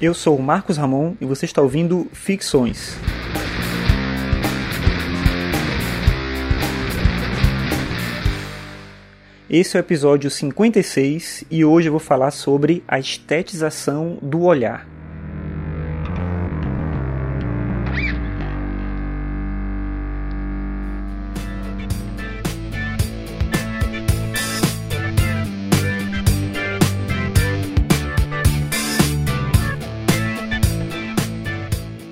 Eu sou o Marcos Ramon e você está ouvindo Ficções. Esse é o episódio 56 e hoje eu vou falar sobre a estetização do olhar.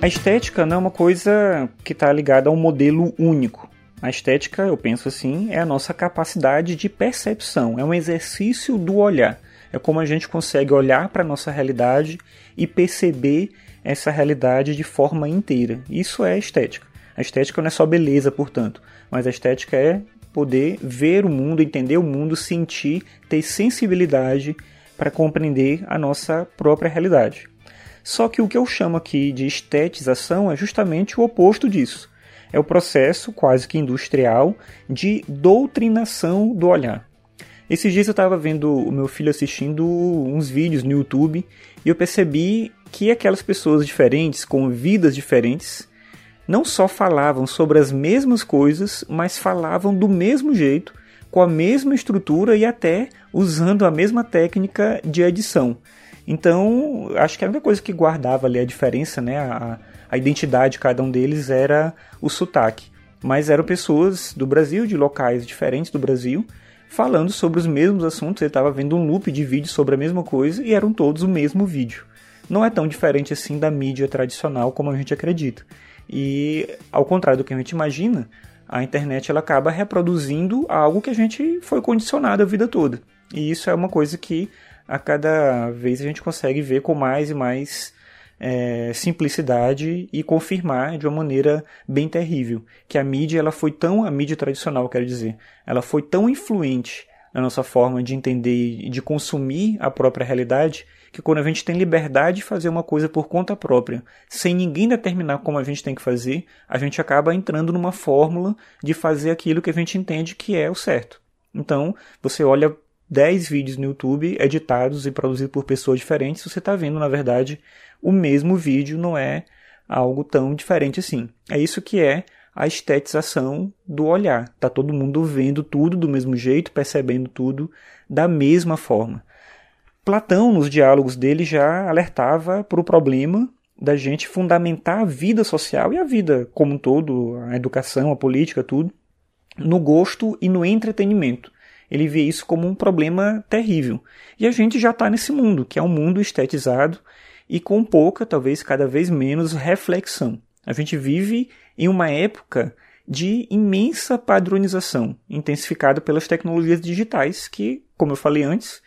A estética não é uma coisa que está ligada a um modelo único. A estética, eu penso assim, é a nossa capacidade de percepção, é um exercício do olhar. É como a gente consegue olhar para a nossa realidade e perceber essa realidade de forma inteira. Isso é estética. A estética não é só beleza, portanto, mas a estética é poder ver o mundo, entender o mundo, sentir, ter sensibilidade para compreender a nossa própria realidade. Só que o que eu chamo aqui de estetização é justamente o oposto disso. É o processo quase que industrial de doutrinação do olhar. Esses dias eu estava vendo o meu filho assistindo uns vídeos no YouTube e eu percebi que aquelas pessoas diferentes, com vidas diferentes, não só falavam sobre as mesmas coisas, mas falavam do mesmo jeito, com a mesma estrutura e até usando a mesma técnica de edição. Então, acho que a única coisa que guardava ali a diferença, né, a, a identidade de cada um deles era o sotaque. Mas eram pessoas do Brasil, de locais diferentes do Brasil, falando sobre os mesmos assuntos. Ele estava vendo um loop de vídeos sobre a mesma coisa e eram todos o mesmo vídeo. Não é tão diferente assim da mídia tradicional como a gente acredita. E ao contrário do que a gente imagina, a internet ela acaba reproduzindo algo que a gente foi condicionado a vida toda. E isso é uma coisa que a cada vez a gente consegue ver com mais e mais é, simplicidade e confirmar de uma maneira bem terrível que a mídia ela foi tão a mídia tradicional quero dizer ela foi tão influente na nossa forma de entender e de consumir a própria realidade que quando a gente tem liberdade de fazer uma coisa por conta própria, sem ninguém determinar como a gente tem que fazer, a gente acaba entrando numa fórmula de fazer aquilo que a gente entende que é o certo. Então, você olha 10 vídeos no YouTube editados e produzidos por pessoas diferentes, você está vendo, na verdade, o mesmo vídeo, não é algo tão diferente assim. É isso que é a estetização do olhar. Tá todo mundo vendo tudo do mesmo jeito, percebendo tudo da mesma forma. Platão, nos diálogos dele, já alertava para o problema da gente fundamentar a vida social e a vida como um todo, a educação, a política, tudo, no gosto e no entretenimento ele vê isso como um problema terrível. E a gente já está nesse mundo, que é um mundo estetizado e com pouca, talvez cada vez menos, reflexão. A gente vive em uma época de imensa padronização, intensificada pelas tecnologias digitais, que, como eu falei antes,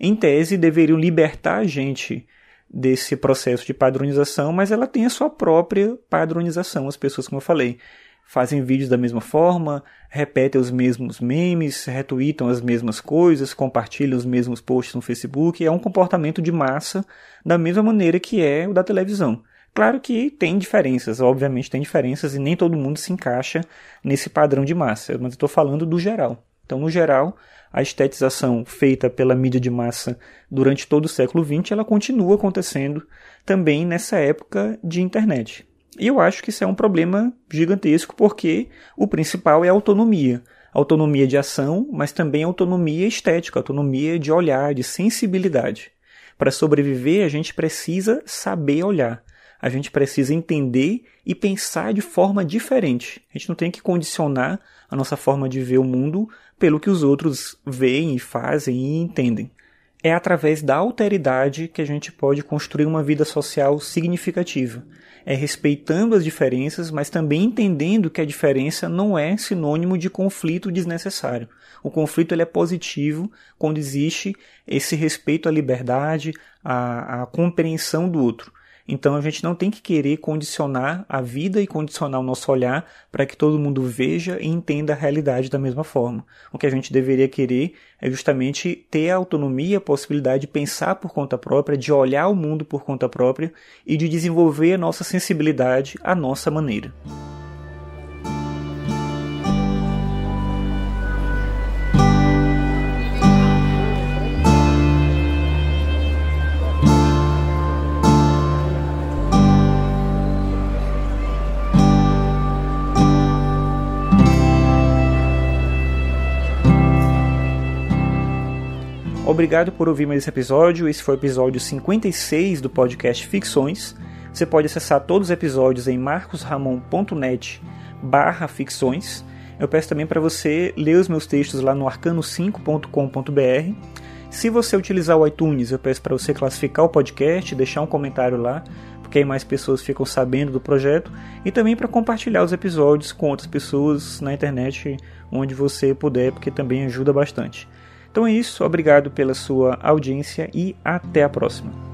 em tese deveriam libertar a gente desse processo de padronização, mas ela tem a sua própria padronização, as pessoas, como eu falei fazem vídeos da mesma forma, repetem os mesmos memes, retweetam as mesmas coisas, compartilham os mesmos posts no Facebook. É um comportamento de massa da mesma maneira que é o da televisão. Claro que tem diferenças, obviamente tem diferenças e nem todo mundo se encaixa nesse padrão de massa, mas estou falando do geral. Então, no geral, a estetização feita pela mídia de massa durante todo o século XX, ela continua acontecendo também nessa época de internet. E eu acho que isso é um problema gigantesco porque o principal é a autonomia. Autonomia de ação, mas também autonomia estética, autonomia de olhar, de sensibilidade. Para sobreviver, a gente precisa saber olhar. A gente precisa entender e pensar de forma diferente. A gente não tem que condicionar a nossa forma de ver o mundo pelo que os outros veem e fazem e entendem. É através da alteridade que a gente pode construir uma vida social significativa é respeitando as diferenças, mas também entendendo que a diferença não é sinônimo de conflito desnecessário. O conflito ele é positivo quando existe esse respeito à liberdade, à, à compreensão do outro. Então a gente não tem que querer condicionar a vida e condicionar o nosso olhar para que todo mundo veja e entenda a realidade da mesma forma. O que a gente deveria querer é justamente ter a autonomia, a possibilidade de pensar por conta própria, de olhar o mundo por conta própria e de desenvolver a nossa sensibilidade à nossa maneira. Obrigado por ouvir mais esse episódio. Esse foi o episódio 56 do podcast Ficções. Você pode acessar todos os episódios em marcosramon.net barra ficções. Eu peço também para você ler os meus textos lá no arcano5.com.br. Se você utilizar o iTunes, eu peço para você classificar o podcast, deixar um comentário lá, porque aí mais pessoas ficam sabendo do projeto, e também para compartilhar os episódios com outras pessoas na internet, onde você puder, porque também ajuda bastante. Então é isso, obrigado pela sua audiência e até a próxima.